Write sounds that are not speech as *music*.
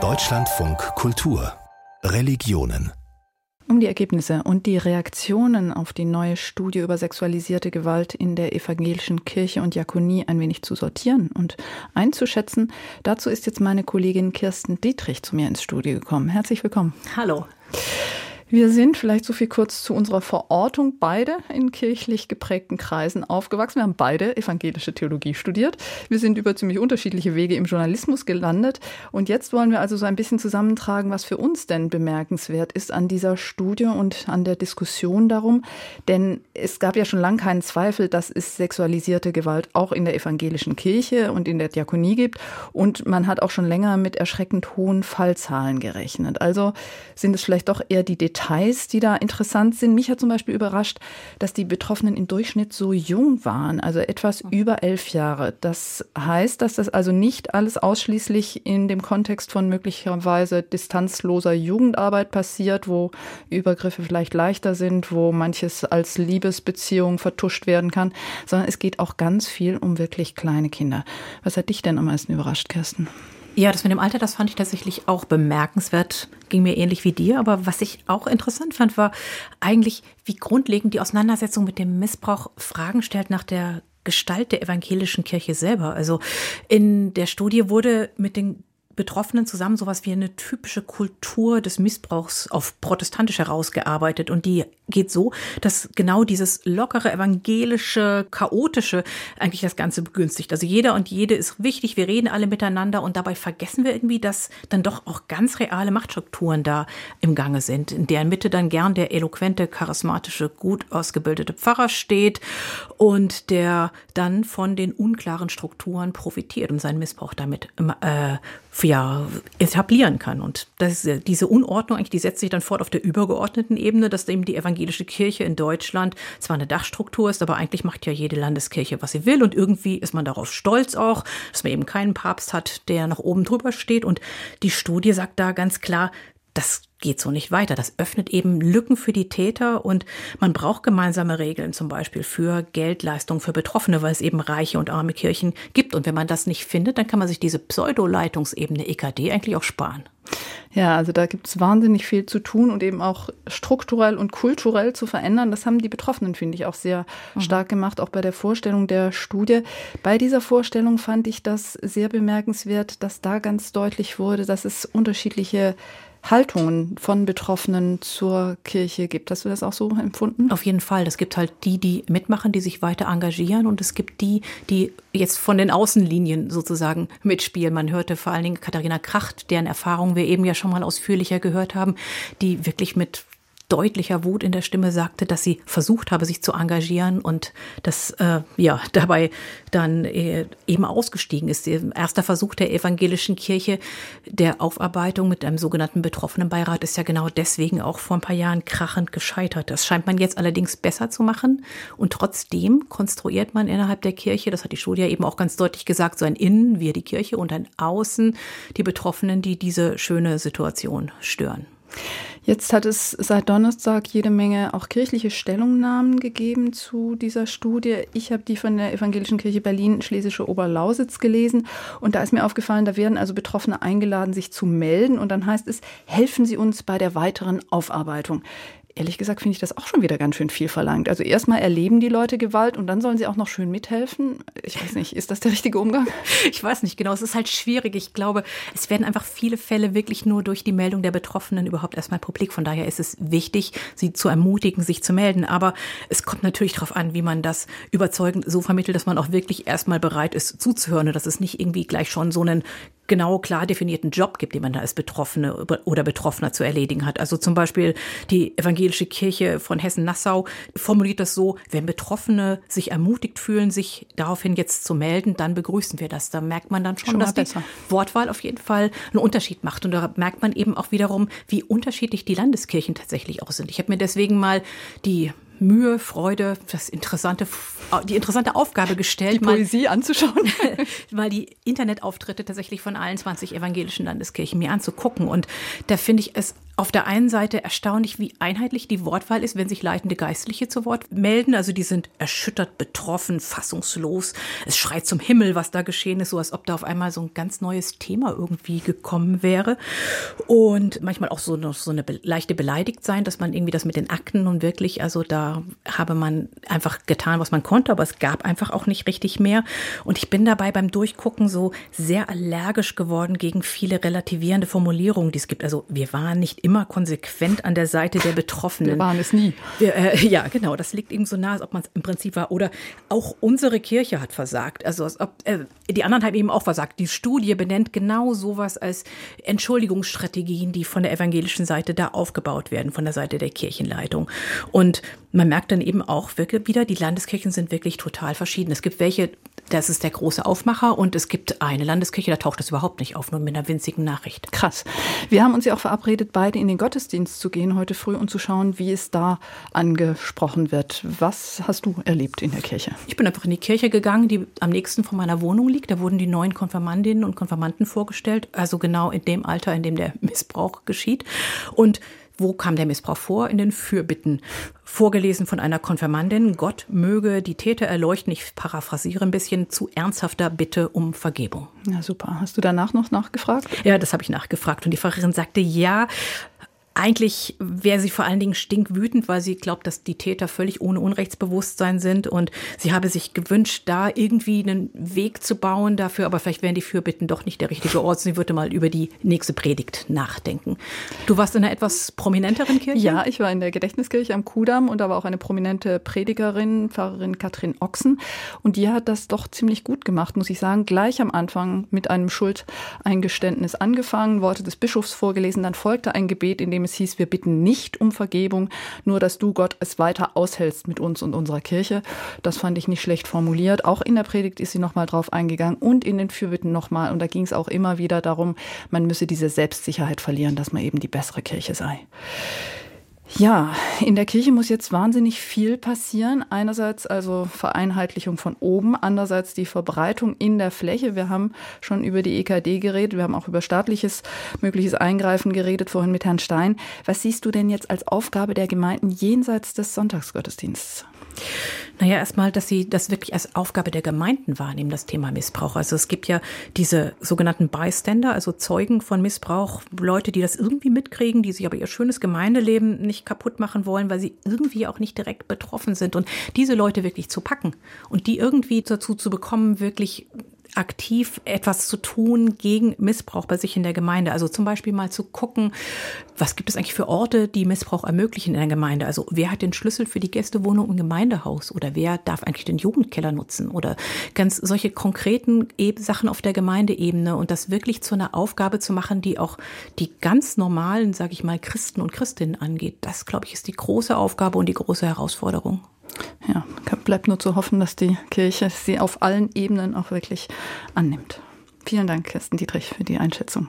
Deutschlandfunk Kultur Religionen um die Ergebnisse und die Reaktionen auf die neue Studie über sexualisierte Gewalt in der evangelischen Kirche und Diakonie ein wenig zu sortieren und einzuschätzen, dazu ist jetzt meine Kollegin Kirsten Dietrich zu mir ins Studio gekommen. Herzlich willkommen. Hallo. Wir sind vielleicht so viel kurz zu unserer Verortung beide in kirchlich geprägten Kreisen aufgewachsen. Wir haben beide evangelische Theologie studiert. Wir sind über ziemlich unterschiedliche Wege im Journalismus gelandet. Und jetzt wollen wir also so ein bisschen zusammentragen, was für uns denn bemerkenswert ist an dieser Studie und an der Diskussion darum. Denn es gab ja schon lange keinen Zweifel, dass es sexualisierte Gewalt auch in der evangelischen Kirche und in der Diakonie gibt. Und man hat auch schon länger mit erschreckend hohen Fallzahlen gerechnet. Also sind es vielleicht doch eher die Details Details, die da interessant sind. Mich hat zum Beispiel überrascht, dass die Betroffenen im Durchschnitt so jung waren, also etwas über elf Jahre. Das heißt, dass das also nicht alles ausschließlich in dem Kontext von möglicherweise distanzloser Jugendarbeit passiert, wo Übergriffe vielleicht leichter sind, wo manches als Liebesbeziehung vertuscht werden kann, sondern es geht auch ganz viel um wirklich kleine Kinder. Was hat dich denn am meisten überrascht, Kirsten? Ja, das mit dem Alter, das fand ich tatsächlich auch bemerkenswert. Ging mir ähnlich wie dir. Aber was ich auch interessant fand, war eigentlich, wie grundlegend die Auseinandersetzung mit dem Missbrauch Fragen stellt nach der Gestalt der evangelischen Kirche selber. Also in der Studie wurde mit den Betroffenen zusammen sowas wie eine typische Kultur des Missbrauchs auf protestantisch herausgearbeitet. Und die geht so, dass genau dieses lockere, evangelische, chaotische eigentlich das Ganze begünstigt. Also jeder und jede ist wichtig, wir reden alle miteinander und dabei vergessen wir irgendwie, dass dann doch auch ganz reale Machtstrukturen da im Gange sind, in deren Mitte dann gern der eloquente, charismatische, gut ausgebildete Pfarrer steht und der dann von den unklaren Strukturen profitiert und seinen Missbrauch damit äh, ja, etablieren kann. Und das, diese Unordnung eigentlich, die setzt sich dann fort auf der übergeordneten Ebene, dass eben die evangelische Kirche in Deutschland zwar eine Dachstruktur ist, aber eigentlich macht ja jede Landeskirche, was sie will. Und irgendwie ist man darauf stolz auch, dass man eben keinen Papst hat, der nach oben drüber steht. Und die Studie sagt da ganz klar, das geht so nicht weiter. Das öffnet eben Lücken für die Täter und man braucht gemeinsame Regeln, zum Beispiel für Geldleistungen für Betroffene, weil es eben reiche und arme Kirchen gibt. Und wenn man das nicht findet, dann kann man sich diese Pseudo-Leitungsebene EKD eigentlich auch sparen. Ja, also da gibt es wahnsinnig viel zu tun und eben auch strukturell und kulturell zu verändern. Das haben die Betroffenen, finde ich, auch sehr mhm. stark gemacht, auch bei der Vorstellung der Studie. Bei dieser Vorstellung fand ich das sehr bemerkenswert, dass da ganz deutlich wurde, dass es unterschiedliche Haltungen von Betroffenen zur Kirche gibt. Hast du das auch so empfunden? Auf jeden Fall. Es gibt halt die, die mitmachen, die sich weiter engagieren und es gibt die, die jetzt von den Außenlinien sozusagen mitspielen. Man hörte vor allen Dingen Katharina Kracht, deren Erfahrungen wir eben ja schon mal ausführlicher gehört haben, die wirklich mit deutlicher Wut in der Stimme sagte, dass sie versucht habe, sich zu engagieren und dass äh, ja *laughs* dabei dann äh, eben ausgestiegen ist. Ihr erster Versuch der evangelischen Kirche der Aufarbeitung mit einem sogenannten Betroffenenbeirat ist ja genau deswegen auch vor ein paar Jahren krachend gescheitert. Das scheint man jetzt allerdings besser zu machen und trotzdem konstruiert man innerhalb der Kirche, das hat die Studie ja eben auch ganz deutlich gesagt, so ein Innen, wir die Kirche und ein Außen, die Betroffenen, die diese schöne Situation stören. Jetzt hat es seit Donnerstag jede Menge auch kirchliche Stellungnahmen gegeben zu dieser Studie. Ich habe die von der Evangelischen Kirche Berlin Schlesische Oberlausitz gelesen. Und da ist mir aufgefallen, da werden also Betroffene eingeladen, sich zu melden. Und dann heißt es, helfen Sie uns bei der weiteren Aufarbeitung ehrlich gesagt finde ich das auch schon wieder ganz schön viel verlangt. Also erstmal erleben die Leute Gewalt und dann sollen sie auch noch schön mithelfen. Ich weiß nicht, ist das der richtige Umgang? *laughs* Ich weiß nicht genau. Es ist halt schwierig. Ich glaube, es werden einfach viele Fälle wirklich nur durch die Meldung der Betroffenen überhaupt erstmal publik. Von daher ist es wichtig, sie zu ermutigen, sich zu melden. Aber es kommt natürlich darauf an, wie man das überzeugend so vermittelt, dass man auch wirklich erstmal bereit ist zuzuhören und dass es nicht irgendwie gleich schon so einen genau klar definierten Job gibt, den man da als Betroffene oder Betroffener zu erledigen hat. Also zum Beispiel die evangelische Kirche von Hessen-Nassau formuliert das so, wenn Betroffene sich ermutigt fühlen, sich daraufhin jetzt zu melden, dann begrüßen wir das. Da merkt man dann schon, schon dass besser. die Wortwahl auf jeden Fall einen Unterschied macht. Und da merkt man eben auch wiederum, wie unterschiedlich die Landeskirchen tatsächlich auch sind. Ich habe mir deswegen mal die Mühe, Freude, das interessante, die interessante Aufgabe gestellt, die Poesie mal, anzuschauen, *laughs* mal die Internetauftritte tatsächlich von allen 20 evangelischen Landeskirchen mir anzugucken. Und da finde ich es auf der einen Seite erstaunlich, wie einheitlich die Wortwahl ist, wenn sich leitende Geistliche zu Wort melden. Also die sind erschüttert, betroffen, fassungslos. Es schreit zum Himmel, was da geschehen ist, so als ob da auf einmal so ein ganz neues Thema irgendwie gekommen wäre. Und manchmal auch so, so eine leichte beleidigt sein, dass man irgendwie das mit den Akten nun wirklich, also da habe man einfach getan, was man konnte, aber es gab einfach auch nicht richtig mehr. Und ich bin dabei beim Durchgucken so sehr allergisch geworden gegen viele relativierende Formulierungen, die es gibt. Also wir waren nicht immer konsequent an der Seite der Betroffenen. Wir waren es nie. Wir, äh, *laughs* ja, genau. Das liegt eben so nah, als ob man es im Prinzip war. Oder auch unsere Kirche hat versagt. Also als ob äh, die anderen haben eben auch versagt. Die Studie benennt genau sowas als Entschuldigungsstrategien, die von der evangelischen Seite da aufgebaut werden, von der Seite der Kirchenleitung. Und man merkt dann eben auch wirklich wieder, die Landeskirchen sind wirklich total verschieden. Es gibt welche, das ist der große Aufmacher und es gibt eine Landeskirche, da taucht das überhaupt nicht auf, nur mit einer winzigen Nachricht. Krass. Wir haben uns ja auch verabredet, beide in den Gottesdienst zu gehen heute früh und zu schauen, wie es da angesprochen wird. Was hast du erlebt in der Kirche? Ich bin einfach in die Kirche gegangen, die am nächsten von meiner Wohnung liegt. Da wurden die neuen Konfirmandinnen und Konfirmanden vorgestellt, also genau in dem Alter, in dem der Missbrauch geschieht. Und wo kam der Missbrauch vor? In den Fürbitten. Vorgelesen von einer Konfirmandin. Gott möge die Täter erleuchten. Ich paraphrasiere ein bisschen zu ernsthafter Bitte um Vergebung. Ja, super. Hast du danach noch nachgefragt? Ja, das habe ich nachgefragt. Und die Pfarrerin sagte, ja, eigentlich wäre sie vor allen Dingen stinkwütend, weil sie glaubt, dass die Täter völlig ohne Unrechtsbewusstsein sind und sie habe sich gewünscht, da irgendwie einen Weg zu bauen dafür, aber vielleicht wären die Fürbitten doch nicht der richtige Ort. Sie würde mal über die nächste Predigt nachdenken. Du warst in einer etwas prominenteren Kirche? Ja, ich war in der Gedächtniskirche am Kudamm und da war auch eine prominente Predigerin, Pfarrerin Katrin Ochsen und die hat das doch ziemlich gut gemacht, muss ich sagen. Gleich am Anfang mit einem Schuldeingeständnis angefangen, Worte des Bischofs vorgelesen, dann folgte ein Gebet, in dem es hieß, wir bitten nicht um Vergebung, nur dass du Gott es weiter aushältst mit uns und unserer Kirche. Das fand ich nicht schlecht formuliert. Auch in der Predigt ist sie nochmal drauf eingegangen und in den Fürbitten nochmal. Und da ging es auch immer wieder darum, man müsse diese Selbstsicherheit verlieren, dass man eben die bessere Kirche sei. Ja, in der Kirche muss jetzt wahnsinnig viel passieren. Einerseits also Vereinheitlichung von oben, andererseits die Verbreitung in der Fläche. Wir haben schon über die EKD geredet, wir haben auch über staatliches mögliches Eingreifen geredet, vorhin mit Herrn Stein. Was siehst du denn jetzt als Aufgabe der Gemeinden jenseits des Sonntagsgottesdienstes? Naja, erstmal, dass sie das wirklich als Aufgabe der Gemeinden wahrnehmen, das Thema Missbrauch. Also es gibt ja diese sogenannten Bystander, also Zeugen von Missbrauch, Leute, die das irgendwie mitkriegen, die sich aber ihr schönes Gemeindeleben nicht kaputt machen wollen, weil sie irgendwie auch nicht direkt betroffen sind. Und diese Leute wirklich zu packen und die irgendwie dazu zu bekommen, wirklich aktiv etwas zu tun gegen Missbrauch bei sich in der Gemeinde. Also zum Beispiel mal zu gucken, was gibt es eigentlich für Orte, die Missbrauch ermöglichen in der Gemeinde. Also wer hat den Schlüssel für die Gästewohnung im Gemeindehaus oder wer darf eigentlich den Jugendkeller nutzen oder ganz solche konkreten Sachen auf der Gemeindeebene und das wirklich zu einer Aufgabe zu machen, die auch die ganz normalen, sage ich mal, Christen und Christinnen angeht. Das, glaube ich, ist die große Aufgabe und die große Herausforderung. Ja, bleibt nur zu hoffen, dass die Kirche sie auf allen Ebenen auch wirklich annimmt. Vielen Dank, Kirsten Dietrich, für die Einschätzung.